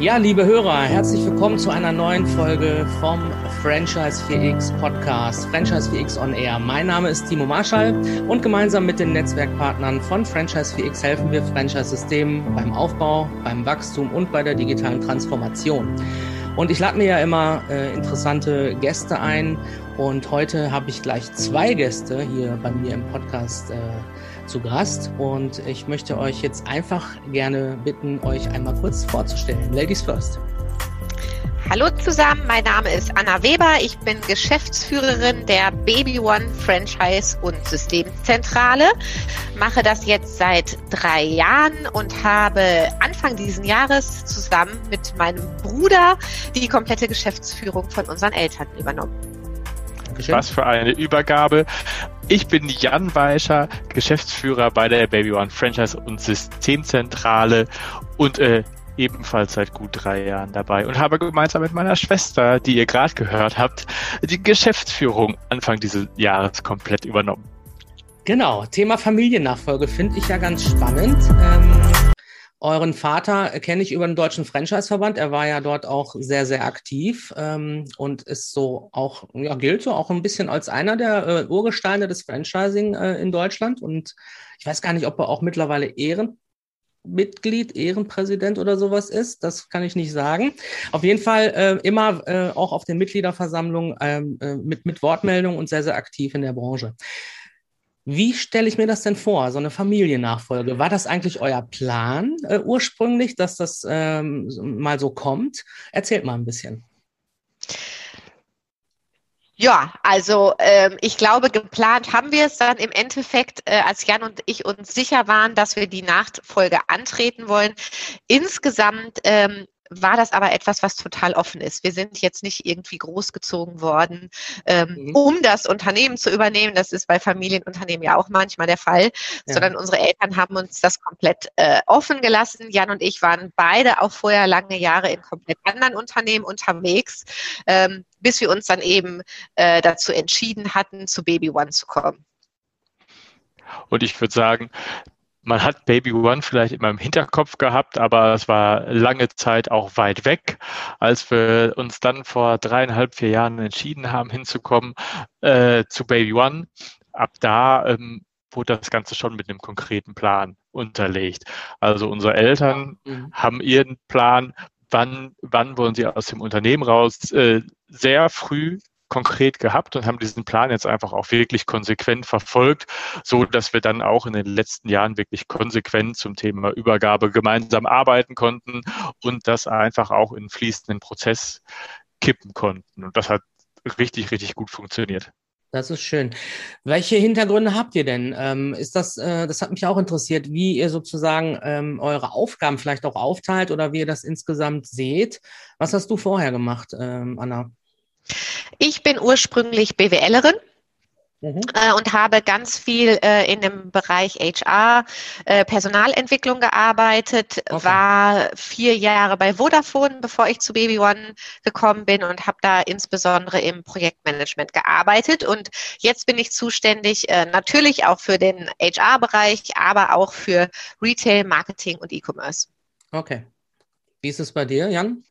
Ja, liebe Hörer, herzlich willkommen zu einer neuen Folge vom Franchise 4X Podcast, Franchise 4X on Air. Mein Name ist Timo Marschall und gemeinsam mit den Netzwerkpartnern von Franchise 4X helfen wir Franchise-Systemen beim Aufbau, beim Wachstum und bei der digitalen Transformation. Und ich lade mir ja immer äh, interessante Gäste ein und heute habe ich gleich zwei Gäste hier bei mir im Podcast äh, zu Gast und ich möchte euch jetzt einfach gerne bitten, euch einmal kurz vorzustellen. Ladies first. Hallo zusammen, mein Name ist Anna Weber. Ich bin Geschäftsführerin der Baby One Franchise und Systemzentrale. Mache das jetzt seit drei Jahren und habe Anfang diesen Jahres zusammen mit meinem Bruder die komplette Geschäftsführung von unseren Eltern übernommen. Dankeschön. Was für eine Übergabe. Ich bin Jan Weischer, Geschäftsführer bei der Baby One Franchise und Systemzentrale und äh, ebenfalls seit gut drei Jahren dabei und habe gemeinsam mit meiner Schwester, die ihr gerade gehört habt, die Geschäftsführung Anfang dieses Jahres komplett übernommen. Genau, Thema Familiennachfolge finde ich ja ganz spannend. Ähm Euren Vater kenne ich über den Deutschen Franchise-Verband. Er war ja dort auch sehr, sehr aktiv ähm, und ist so auch, ja, gilt so auch ein bisschen als einer der äh, Urgesteine des Franchising äh, in Deutschland. Und ich weiß gar nicht, ob er auch mittlerweile Ehrenmitglied, Ehrenpräsident oder sowas ist. Das kann ich nicht sagen. Auf jeden Fall äh, immer äh, auch auf den Mitgliederversammlungen ähm, äh, mit, mit Wortmeldung und sehr, sehr aktiv in der Branche. Wie stelle ich mir das denn vor, so eine Familiennachfolge? War das eigentlich euer Plan äh, ursprünglich, dass das ähm, mal so kommt? Erzählt mal ein bisschen. Ja, also ähm, ich glaube, geplant haben wir es dann im Endeffekt, äh, als Jan und ich uns sicher waren, dass wir die Nachfolge antreten wollen. Insgesamt ähm, war das aber etwas, was total offen ist. Wir sind jetzt nicht irgendwie großgezogen worden, ähm, mhm. um das Unternehmen zu übernehmen. Das ist bei Familienunternehmen ja auch manchmal der Fall, ja. sondern unsere Eltern haben uns das komplett äh, offen gelassen. Jan und ich waren beide auch vorher lange Jahre in komplett anderen Unternehmen unterwegs, ähm, bis wir uns dann eben äh, dazu entschieden hatten, zu Baby One zu kommen. Und ich würde sagen, man hat Baby One vielleicht immer im Hinterkopf gehabt, aber es war lange Zeit auch weit weg. Als wir uns dann vor dreieinhalb, vier Jahren entschieden haben, hinzukommen äh, zu Baby One, ab da ähm, wurde das Ganze schon mit einem konkreten Plan unterlegt. Also unsere Eltern mhm. haben ihren Plan, wann, wann wollen sie aus dem Unternehmen raus, äh, sehr früh konkret gehabt und haben diesen Plan jetzt einfach auch wirklich konsequent verfolgt, so dass wir dann auch in den letzten Jahren wirklich konsequent zum Thema Übergabe gemeinsam arbeiten konnten und das einfach auch in fließenden Prozess kippen konnten. Und das hat richtig, richtig gut funktioniert. Das ist schön. Welche Hintergründe habt ihr denn? Ähm, ist das, äh, das hat mich auch interessiert, wie ihr sozusagen ähm, eure Aufgaben vielleicht auch aufteilt oder wie ihr das insgesamt seht. Was hast du vorher gemacht, ähm, Anna? Ich bin ursprünglich BWLerin. Mhm. Äh, und habe ganz viel äh, in dem Bereich HR, äh, Personalentwicklung gearbeitet, okay. war vier Jahre bei Vodafone, bevor ich zu Baby One gekommen bin und habe da insbesondere im Projektmanagement gearbeitet. Und jetzt bin ich zuständig äh, natürlich auch für den HR-Bereich, aber auch für Retail, Marketing und E-Commerce. Okay. Wie ist es bei dir, Jan?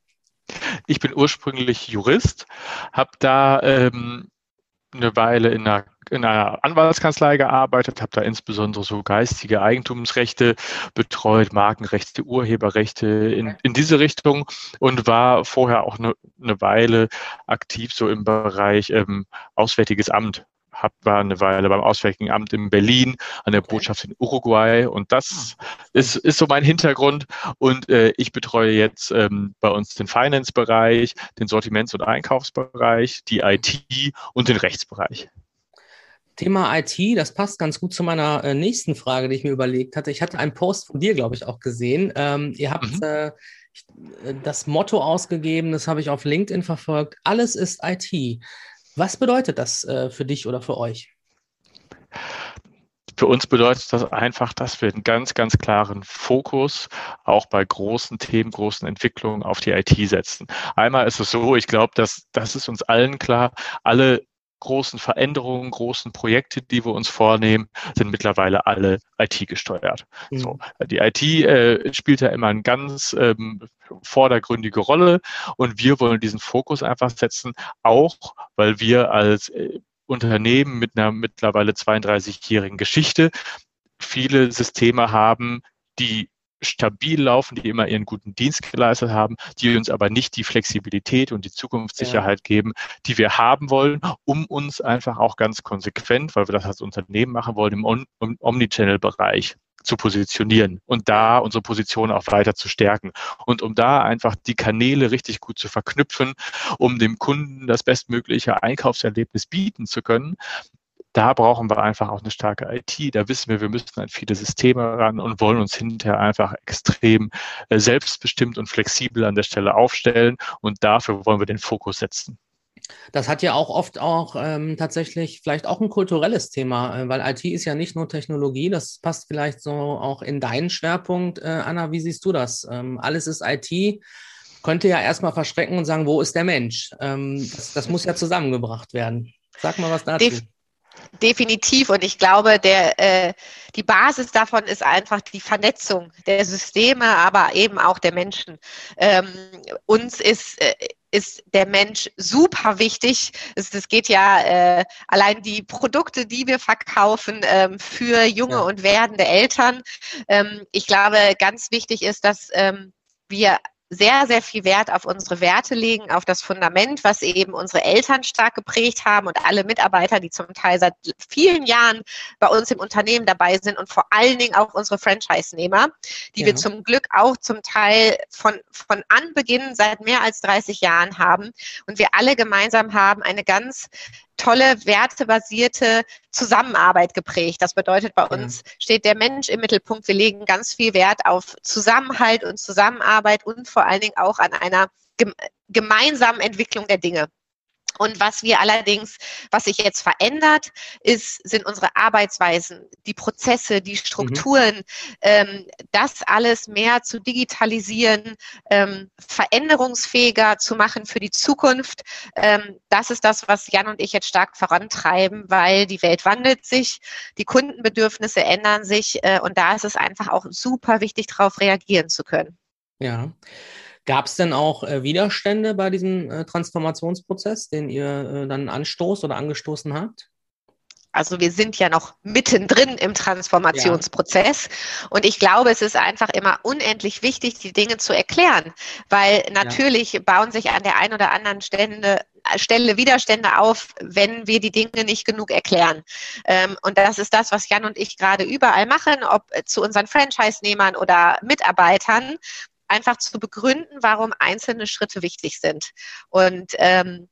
Ich bin ursprünglich Jurist, habe da ähm, eine Weile in einer, in einer Anwaltskanzlei gearbeitet, habe da insbesondere so geistige Eigentumsrechte betreut, Markenrechte, Urheberrechte in, in diese Richtung und war vorher auch eine, eine Weile aktiv so im Bereich ähm, Auswärtiges Amt hab, war eine Weile beim Auswärtigen Amt in Berlin, an der Botschaft in Uruguay und das ah, ist, ist so mein Hintergrund und äh, ich betreue jetzt ähm, bei uns den Finance-Bereich, den Sortiments- und Einkaufsbereich, die IT und den Rechtsbereich. Thema IT, das passt ganz gut zu meiner äh, nächsten Frage, die ich mir überlegt hatte. Ich hatte einen Post von dir, glaube ich, auch gesehen. Ähm, ihr habt mhm. äh, das Motto ausgegeben, das habe ich auf LinkedIn verfolgt. Alles ist IT. Was bedeutet das äh, für dich oder für euch? Für uns bedeutet das einfach, dass wir einen ganz, ganz klaren Fokus auch bei großen Themen, großen Entwicklungen auf die IT setzen. Einmal ist es so, ich glaube, dass das ist uns allen klar, alle großen Veränderungen, großen Projekte, die wir uns vornehmen, sind mittlerweile alle IT gesteuert. Mhm. So, die IT äh, spielt ja immer eine ganz ähm, vordergründige Rolle und wir wollen diesen Fokus einfach setzen, auch weil wir als äh, Unternehmen mit einer mittlerweile 32-jährigen Geschichte viele Systeme haben, die stabil laufen, die immer ihren guten Dienst geleistet haben, die uns aber nicht die Flexibilität und die Zukunftssicherheit ja. geben, die wir haben wollen, um uns einfach auch ganz konsequent, weil wir das als Unternehmen machen wollen, im, im Omnichannel-Bereich zu positionieren und da unsere Position auch weiter zu stärken. Und um da einfach die Kanäle richtig gut zu verknüpfen, um dem Kunden das bestmögliche Einkaufserlebnis bieten zu können, da brauchen wir einfach auch eine starke IT. Da wissen wir, wir müssen an viele Systeme ran und wollen uns hinterher einfach extrem äh, selbstbestimmt und flexibel an der Stelle aufstellen. Und dafür wollen wir den Fokus setzen. Das hat ja auch oft auch ähm, tatsächlich vielleicht auch ein kulturelles Thema, äh, weil IT ist ja nicht nur Technologie, das passt vielleicht so auch in deinen Schwerpunkt. Äh, Anna, wie siehst du das? Ähm, alles ist IT, könnte ja erstmal verschrecken und sagen, wo ist der Mensch? Ähm, das, das, muss ja zusammengebracht werden. Sag mal was dazu. Def definitiv. Und ich glaube, der, äh, die Basis davon ist einfach die Vernetzung der Systeme, aber eben auch der Menschen. Ähm, uns ist, äh, ist der Mensch super wichtig. Es, es geht ja äh, allein die Produkte, die wir verkaufen ähm, für junge ja. und werdende Eltern. Ähm, ich glaube, ganz wichtig ist, dass ähm, wir sehr, sehr viel Wert auf unsere Werte legen, auf das Fundament, was eben unsere Eltern stark geprägt haben und alle Mitarbeiter, die zum Teil seit vielen Jahren bei uns im Unternehmen dabei sind und vor allen Dingen auch unsere Franchise-Nehmer, die ja. wir zum Glück auch zum Teil von, von Anbeginn seit mehr als 30 Jahren haben. Und wir alle gemeinsam haben eine ganz tolle wertebasierte Zusammenarbeit geprägt. Das bedeutet, bei uns steht der Mensch im Mittelpunkt. Wir legen ganz viel Wert auf Zusammenhalt und Zusammenarbeit und vor allen Dingen auch an einer gemeinsamen Entwicklung der Dinge. Und was wir allerdings, was sich jetzt verändert, ist, sind unsere Arbeitsweisen, die Prozesse, die Strukturen, mhm. ähm, das alles mehr zu digitalisieren, ähm, veränderungsfähiger zu machen für die Zukunft. Ähm, das ist das, was Jan und ich jetzt stark vorantreiben, weil die Welt wandelt sich, die Kundenbedürfnisse ändern sich äh, und da ist es einfach auch super wichtig, darauf reagieren zu können. Ja. Gab es denn auch äh, Widerstände bei diesem äh, Transformationsprozess, den ihr äh, dann anstoßt oder angestoßen habt? Also wir sind ja noch mittendrin im Transformationsprozess. Ja. Und ich glaube, es ist einfach immer unendlich wichtig, die Dinge zu erklären, weil natürlich ja. bauen sich an der einen oder anderen Stelle, Stelle Widerstände auf, wenn wir die Dinge nicht genug erklären. Ähm, und das ist das, was Jan und ich gerade überall machen, ob zu unseren Franchise-Nehmern oder Mitarbeitern, einfach zu begründen, warum einzelne Schritte wichtig sind. Und ähm,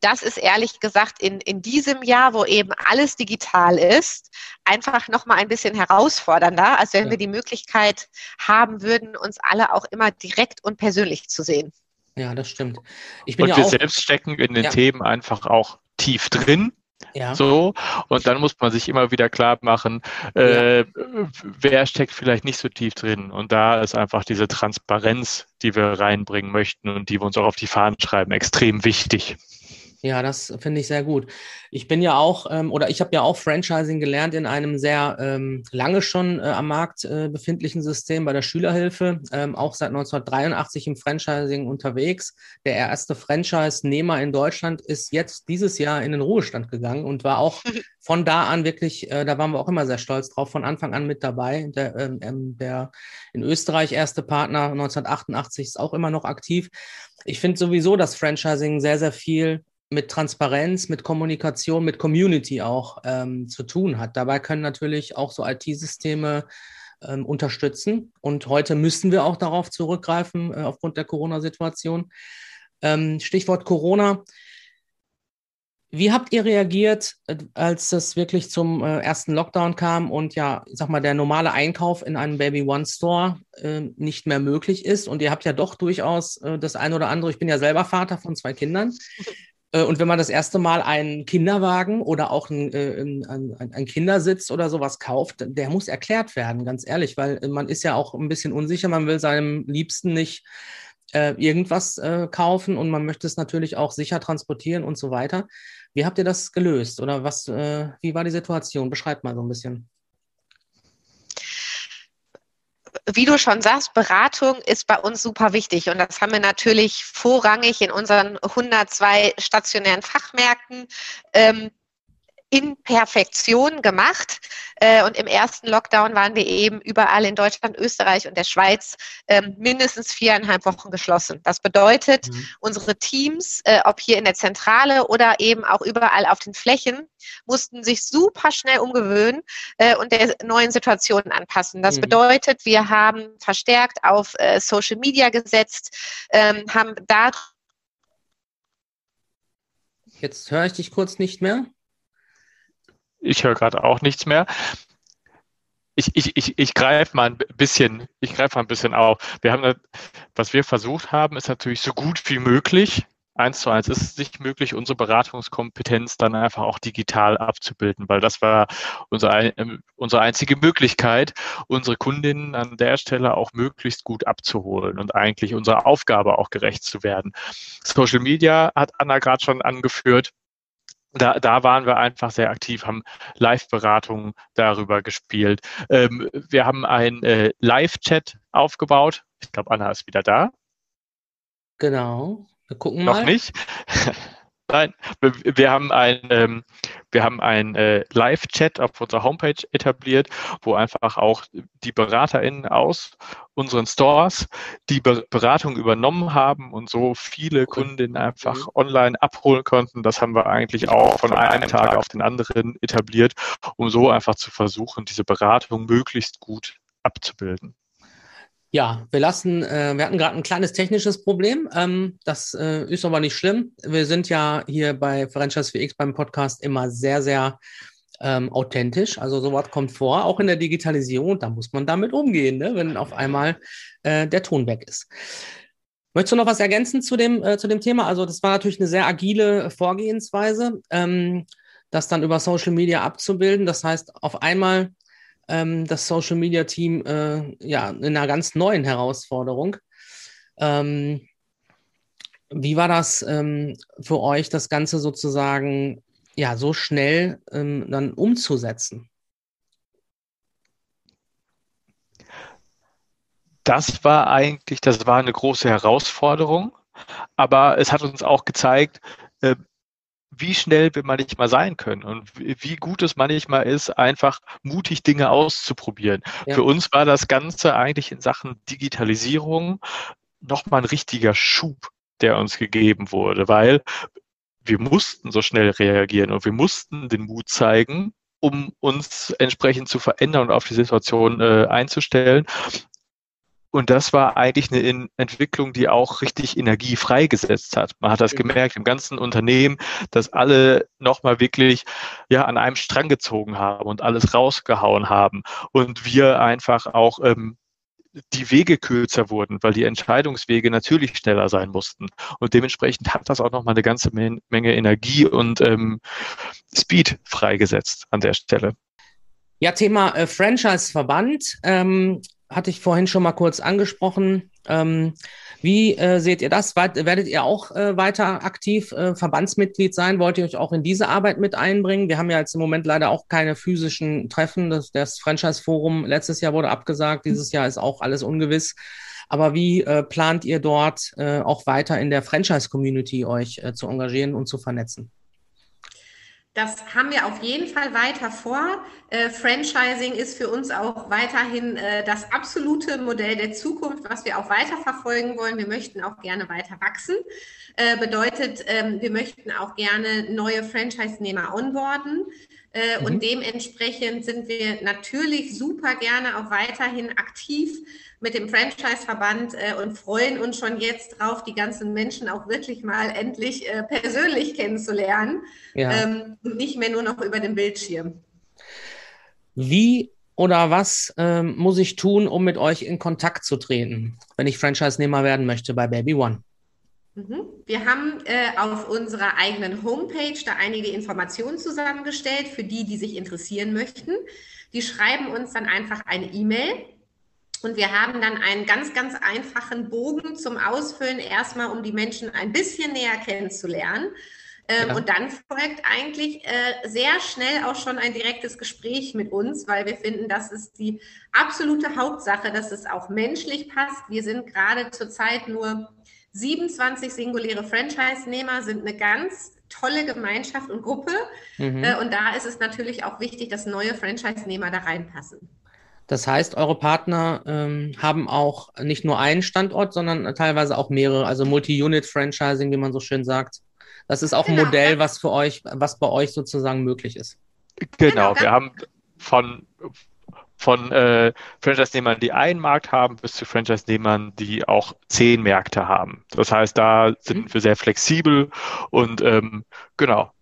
das ist ehrlich gesagt in, in diesem Jahr, wo eben alles digital ist, einfach nochmal ein bisschen herausfordernder, als wenn ja. wir die Möglichkeit haben würden, uns alle auch immer direkt und persönlich zu sehen. Ja, das stimmt. und ja wir selbst stecken in den ja. Themen einfach auch tief drin ja. So, und dann muss man sich immer wieder klar machen, äh, ja. wer steckt vielleicht nicht so tief drin. Und da ist einfach diese Transparenz, die wir reinbringen möchten und die wir uns auch auf die Fahnen schreiben, extrem wichtig. Ja, das finde ich sehr gut. Ich bin ja auch, ähm, oder ich habe ja auch Franchising gelernt in einem sehr ähm, lange schon äh, am Markt äh, befindlichen System bei der Schülerhilfe, ähm, auch seit 1983 im Franchising unterwegs. Der erste Franchise-Nehmer in Deutschland ist jetzt dieses Jahr in den Ruhestand gegangen und war auch von da an wirklich, äh, da waren wir auch immer sehr stolz drauf, von Anfang an mit dabei. Der, ähm, ähm der in Österreich erste Partner 1988 ist auch immer noch aktiv. Ich finde sowieso, dass Franchising sehr, sehr viel mit Transparenz, mit Kommunikation, mit Community auch ähm, zu tun hat. Dabei können natürlich auch so IT-Systeme ähm, unterstützen. Und heute müssen wir auch darauf zurückgreifen, äh, aufgrund der Corona-Situation. Ähm, Stichwort Corona. Wie habt ihr reagiert, äh, als es wirklich zum äh, ersten Lockdown kam und ja, ich sag mal, der normale Einkauf in einem Baby One Store äh, nicht mehr möglich ist? Und ihr habt ja doch durchaus äh, das ein oder andere, ich bin ja selber Vater von zwei Kindern. Äh, und wenn man das erste Mal einen Kinderwagen oder auch einen, äh, einen, einen Kindersitz oder sowas kauft, der muss erklärt werden, ganz ehrlich, weil man ist ja auch ein bisschen unsicher, man will seinem Liebsten nicht äh, irgendwas äh, kaufen und man möchte es natürlich auch sicher transportieren und so weiter. Wie habt ihr das gelöst oder was, äh, wie war die Situation? Beschreibt mal so ein bisschen. Wie du schon sagst, Beratung ist bei uns super wichtig. Und das haben wir natürlich vorrangig in unseren 102 stationären Fachmärkten. Ähm, in Perfektion gemacht. Äh, und im ersten Lockdown waren wir eben überall in Deutschland, Österreich und der Schweiz ähm, mindestens viereinhalb Wochen geschlossen. Das bedeutet, mhm. unsere Teams, äh, ob hier in der Zentrale oder eben auch überall auf den Flächen, mussten sich super schnell umgewöhnen äh, und der neuen Situation anpassen. Das mhm. bedeutet, wir haben verstärkt auf Social Media gesetzt, ähm, haben da Jetzt höre ich dich kurz nicht mehr. Ich höre gerade auch nichts mehr. Ich, ich, ich, ich greife mal ein bisschen, ich greife mal ein bisschen auf. Wir haben, was wir versucht haben, ist natürlich so gut wie möglich, eins zu eins ist es nicht möglich, unsere Beratungskompetenz dann einfach auch digital abzubilden, weil das war unsere, unsere einzige Möglichkeit, unsere Kundinnen an der Stelle auch möglichst gut abzuholen und eigentlich unserer Aufgabe auch gerecht zu werden. Social Media hat Anna gerade schon angeführt da, da waren wir einfach sehr aktiv, haben Live-Beratungen darüber gespielt. Ähm, wir haben einen äh, Live-Chat aufgebaut. Ich glaube, Anna ist wieder da. Genau. Wir gucken mal. Noch nicht. Nein, wir, wir haben ein, ähm, wir haben ein äh, Live-Chat auf unserer Homepage etabliert, wo einfach auch die BeraterInnen aus unseren Stores die Be Beratung übernommen haben und so viele Kundinnen einfach mhm. online abholen konnten. Das haben wir eigentlich auch von einem Tag auf den anderen etabliert, um so einfach zu versuchen, diese Beratung möglichst gut abzubilden. Ja, wir lassen, äh, wir hatten gerade ein kleines technisches Problem. Ähm, das äh, ist aber nicht schlimm. Wir sind ja hier bei Franchise 4X beim Podcast immer sehr, sehr ähm, authentisch. Also sowas kommt vor, auch in der Digitalisierung. Da muss man damit umgehen, ne? wenn auf einmal äh, der Ton weg ist. Möchtest du noch was ergänzen zu dem, äh, zu dem Thema? Also das war natürlich eine sehr agile Vorgehensweise, ähm, das dann über Social Media abzubilden. Das heißt, auf einmal ähm, das Social Media Team äh, ja in einer ganz neuen Herausforderung. Ähm, wie war das ähm, für euch, das Ganze sozusagen ja so schnell ähm, dann umzusetzen? Das war eigentlich, das war eine große Herausforderung, aber es hat uns auch gezeigt, äh, wie schnell wir manchmal sein können und wie gut es manchmal ist, einfach mutig Dinge auszuprobieren. Ja. Für uns war das Ganze eigentlich in Sachen Digitalisierung nochmal ein richtiger Schub, der uns gegeben wurde, weil wir mussten so schnell reagieren und wir mussten den Mut zeigen, um uns entsprechend zu verändern und auf die Situation äh, einzustellen. Und das war eigentlich eine Entwicklung, die auch richtig Energie freigesetzt hat. Man hat das gemerkt im ganzen Unternehmen, dass alle nochmal wirklich ja an einem Strang gezogen haben und alles rausgehauen haben. Und wir einfach auch ähm, die Wege kürzer wurden, weil die Entscheidungswege natürlich schneller sein mussten. Und dementsprechend hat das auch nochmal eine ganze Menge Energie und ähm, Speed freigesetzt an der Stelle. Ja, Thema äh, Franchise-Verband. Ähm, hatte ich vorhin schon mal kurz angesprochen. Ähm, wie äh, seht ihr das? Werdet ihr auch äh, weiter aktiv äh, Verbandsmitglied sein? Wollt ihr euch auch in diese Arbeit mit einbringen? Wir haben ja jetzt im Moment leider auch keine physischen Treffen. Das, das Franchise-Forum letztes Jahr wurde abgesagt. Dieses Jahr ist auch alles ungewiss. Aber wie äh, plant ihr dort äh, auch weiter in der Franchise-Community euch äh, zu engagieren und zu vernetzen? Das haben wir auf jeden Fall weiter vor. Äh, Franchising ist für uns auch weiterhin äh, das absolute Modell der Zukunft, was wir auch weiter verfolgen wollen. Wir möchten auch gerne weiter wachsen. Äh, bedeutet, ähm, wir möchten auch gerne neue Franchise-Nehmer onboarden. Äh, mhm. Und dementsprechend sind wir natürlich super gerne auch weiterhin aktiv mit dem Franchise-Verband äh, und freuen uns schon jetzt drauf, die ganzen Menschen auch wirklich mal endlich äh, persönlich kennenzulernen ja. ähm, und nicht mehr nur noch über den Bildschirm. Wie oder was ähm, muss ich tun, um mit euch in Kontakt zu treten, wenn ich Franchise-Nehmer werden möchte bei Baby One? Mhm. Wir haben äh, auf unserer eigenen Homepage da einige Informationen zusammengestellt für die, die sich interessieren möchten. Die schreiben uns dann einfach eine E-Mail und wir haben dann einen ganz, ganz einfachen Bogen zum Ausfüllen, erstmal um die Menschen ein bisschen näher kennenzulernen. Ähm, ja. Und dann folgt eigentlich äh, sehr schnell auch schon ein direktes Gespräch mit uns, weil wir finden, das ist die absolute Hauptsache, dass es auch menschlich passt. Wir sind gerade zurzeit nur 27 singuläre Franchise-Nehmer, sind eine ganz tolle Gemeinschaft und Gruppe. Mhm. Äh, und da ist es natürlich auch wichtig, dass neue Franchise-Nehmer da reinpassen. Das heißt, eure Partner ähm, haben auch nicht nur einen Standort, sondern teilweise auch mehrere, also Multi-Unit-Franchising, wie man so schön sagt. Das ist auch genau. ein Modell, was für euch, was bei euch sozusagen möglich ist. Genau, genau wir haben von, von äh, Franchise-Nehmern, die einen Markt haben, bis zu Franchise-Nehmern, die auch zehn Märkte haben. Das heißt, da sind mhm. wir sehr flexibel und ähm, genau,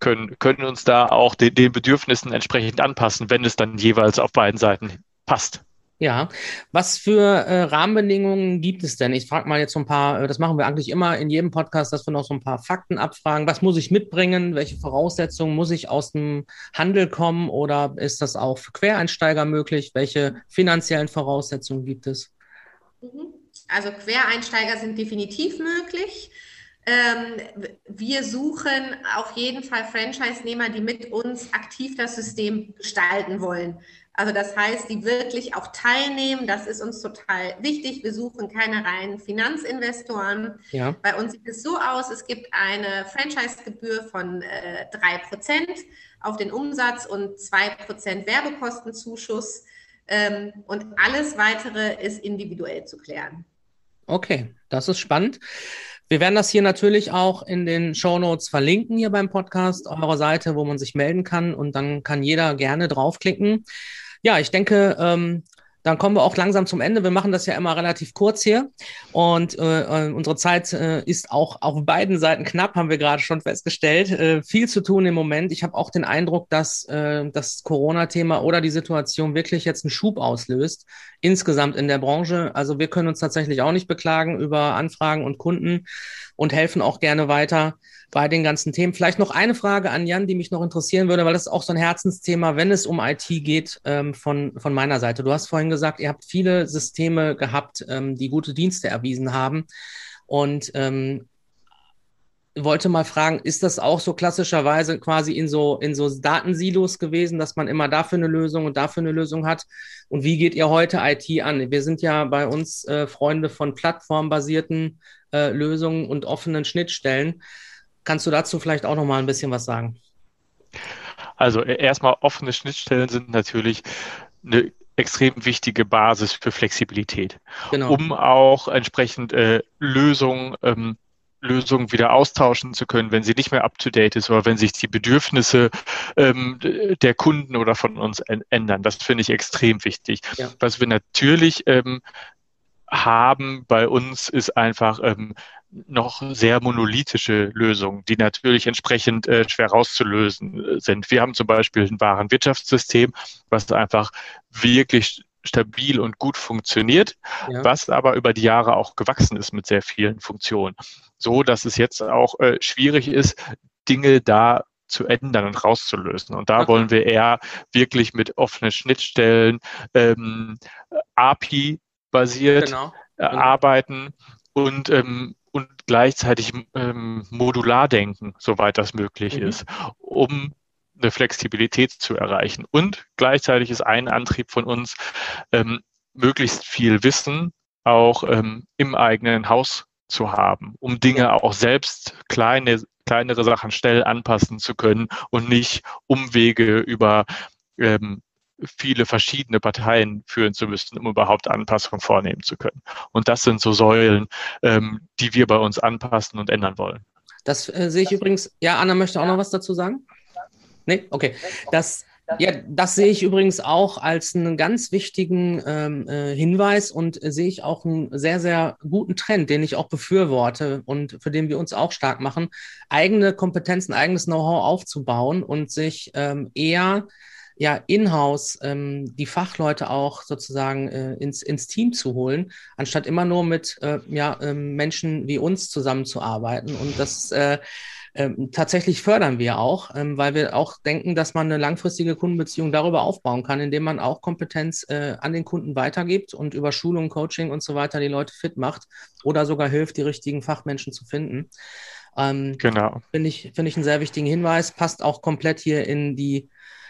können, können uns da auch den, den Bedürfnissen entsprechend anpassen, wenn es dann jeweils auf beiden Seiten passt. Ja, was für äh, Rahmenbedingungen gibt es denn? Ich frage mal jetzt so ein paar, äh, das machen wir eigentlich immer in jedem Podcast, dass wir noch so ein paar Fakten abfragen. Was muss ich mitbringen? Welche Voraussetzungen muss ich aus dem Handel kommen oder ist das auch für Quereinsteiger möglich? Welche finanziellen Voraussetzungen gibt es? Mhm. Also Quereinsteiger sind definitiv möglich. Ähm, wir suchen auf jeden Fall Franchise-Nehmer, die mit uns aktiv das System gestalten wollen. Also das heißt, die wirklich auch teilnehmen. Das ist uns total wichtig. Wir suchen keine reinen Finanzinvestoren. Ja. Bei uns sieht es so aus, es gibt eine Franchise-Gebühr von äh, 3% auf den Umsatz und 2% Werbekostenzuschuss. Ähm, und alles Weitere ist individuell zu klären. Okay, das ist spannend. Wir werden das hier natürlich auch in den Show Notes verlinken hier beim Podcast, eurer Seite, wo man sich melden kann und dann kann jeder gerne draufklicken. Ja, ich denke, ähm, dann kommen wir auch langsam zum Ende. Wir machen das ja immer relativ kurz hier und äh, äh, unsere Zeit äh, ist auch auf beiden Seiten knapp, haben wir gerade schon festgestellt. Äh, viel zu tun im Moment. Ich habe auch den Eindruck, dass äh, das Corona-Thema oder die Situation wirklich jetzt einen Schub auslöst, insgesamt in der Branche. Also wir können uns tatsächlich auch nicht beklagen über Anfragen und Kunden und helfen auch gerne weiter bei den ganzen Themen. Vielleicht noch eine Frage an Jan, die mich noch interessieren würde, weil das ist auch so ein Herzensthema, wenn es um IT geht, ähm, von, von meiner Seite. Du hast vorhin gesagt, ihr habt viele Systeme gehabt, ähm, die gute Dienste erwiesen haben. Und ähm, wollte mal fragen, ist das auch so klassischerweise quasi in so, in so Datensilos gewesen, dass man immer dafür eine Lösung und dafür eine Lösung hat? Und wie geht ihr heute IT an? Wir sind ja bei uns äh, Freunde von plattformbasierten äh, Lösungen und offenen Schnittstellen. Kannst du dazu vielleicht auch noch mal ein bisschen was sagen? Also e, erstmal offene Schnittstellen sind natürlich eine extrem wichtige Basis für Flexibilität, genau. um auch entsprechend äh, Lösungen ähm, Lösungen wieder austauschen zu können, wenn sie nicht mehr up-to-date ist oder wenn sich die Bedürfnisse ähm, der Kunden oder von uns ändern. Das finde ich extrem wichtig. Ja. Was wir natürlich ähm, haben bei uns ist einfach ähm, noch sehr monolithische Lösungen, die natürlich entsprechend äh, schwer rauszulösen äh, sind. Wir haben zum Beispiel ein Warenwirtschaftssystem, was einfach wirklich stabil und gut funktioniert, ja. was aber über die Jahre auch gewachsen ist mit sehr vielen Funktionen. So dass es jetzt auch äh, schwierig ist, Dinge da zu ändern und rauszulösen. Und da okay. wollen wir eher wirklich mit offenen Schnittstellen, ähm, API-basiert genau. äh, arbeiten und ähm, und gleichzeitig ähm, modular denken, soweit das möglich mhm. ist, um eine Flexibilität zu erreichen. Und gleichzeitig ist ein Antrieb von uns, ähm, möglichst viel Wissen auch ähm, im eigenen Haus zu haben, um Dinge auch selbst kleine, kleinere Sachen schnell anpassen zu können und nicht Umwege über ähm, viele verschiedene Parteien führen zu müssen, um überhaupt Anpassungen vornehmen zu können. Und das sind so Säulen, ähm, die wir bei uns anpassen und ändern wollen. Das äh, sehe ich übrigens. Ja, Anna möchte auch noch was dazu sagen. Nee, okay. Das, ja, das sehe ich übrigens auch als einen ganz wichtigen ähm, äh, Hinweis und äh, sehe ich auch einen sehr, sehr guten Trend, den ich auch befürworte und für den wir uns auch stark machen, eigene Kompetenzen, eigenes Know-how aufzubauen und sich ähm, eher ja in-house ähm, die Fachleute auch sozusagen äh, ins, ins Team zu holen, anstatt immer nur mit äh, ja, äh, Menschen wie uns zusammenzuarbeiten. Und das äh, ähm, tatsächlich fördern wir auch, ähm, weil wir auch denken, dass man eine langfristige Kundenbeziehung darüber aufbauen kann, indem man auch Kompetenz äh, an den Kunden weitergibt und über Schulung, Coaching und so weiter die Leute fit macht oder sogar hilft, die richtigen Fachmenschen zu finden. Ähm, genau. Finde ich, finde ich einen sehr wichtigen Hinweis. Passt auch komplett hier in die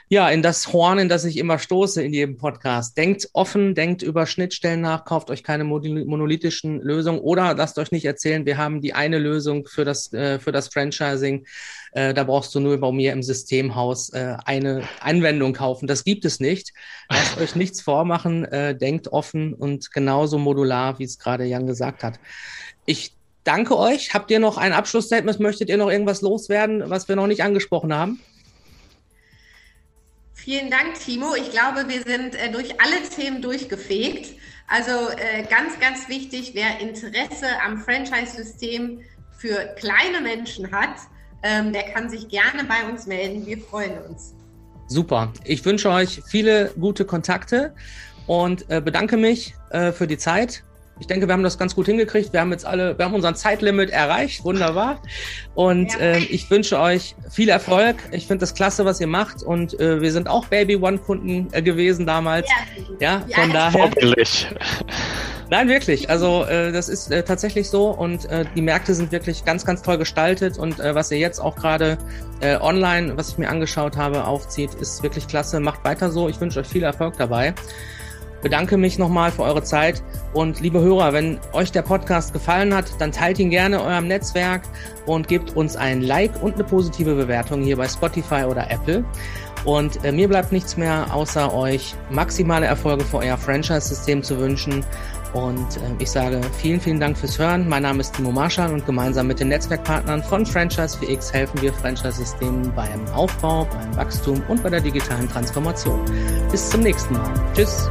ja, in das Horn, in das ich immer stoße in jedem Podcast. Denkt offen, denkt über Schnittstellen nach, kauft euch keine monolithischen Lösungen oder lasst euch nicht erzählen, wir haben die eine Lösung für das, äh, für das Franchising. Äh, da brauchst du nur bei mir im Systemhaus äh, eine Anwendung kaufen. Das gibt es nicht. Lasst euch nichts vormachen, äh, denkt offen und genauso modular, wie es gerade Jan gesagt hat. Ich danke euch. Habt ihr noch ein Abschlussstatement? Möchtet ihr noch irgendwas loswerden, was wir noch nicht angesprochen haben? Vielen Dank, Timo. Ich glaube, wir sind äh, durch alle Themen durchgefegt. Also äh, ganz, ganz wichtig, wer Interesse am Franchise-System für kleine Menschen hat, ähm, der kann sich gerne bei uns melden. Wir freuen uns. Super. Ich wünsche euch viele gute Kontakte und äh, bedanke mich äh, für die Zeit ich denke, wir haben das ganz gut hingekriegt. Wir haben jetzt alle, wir haben unseren Zeitlimit erreicht. Wunderbar. Und ja. äh, ich wünsche euch viel Erfolg. Ich finde das klasse, was ihr mamacht. Und äh, wir sind auch Baby One Kunden äh, gewesen damals. Ja, ja von daher. Vorbildlich. Nein, wirklich. Also äh, das ist äh, tatsächlich so und äh, die Märkte sind wirklich ganz, ganz toll gestaltet und äh, was ihr jetzt auch gerade äh, online, was ich mir angeschaut habe, aufzieht, ist wirklich klasse. Macht weiter so. Ich wünsche euch viel Erfolg dabei bedanke mich nochmal für eure Zeit und liebe Hörer, wenn euch der Podcast gefallen hat, dann teilt ihn gerne eurem Netzwerk und gebt uns ein Like und eine positive Bewertung hier bei Spotify oder Apple. Und äh, mir bleibt nichts mehr, außer euch maximale Erfolge für euer Franchise-System zu wünschen. Und äh, ich sage vielen, vielen Dank fürs Hören. Mein Name ist Timo Marschall und gemeinsam mit den Netzwerkpartnern von Franchise 4X helfen wir Franchise-Systemen beim Aufbau, beim Wachstum und bei der digitalen Transformation. Bis zum nächsten Mal. Tschüss.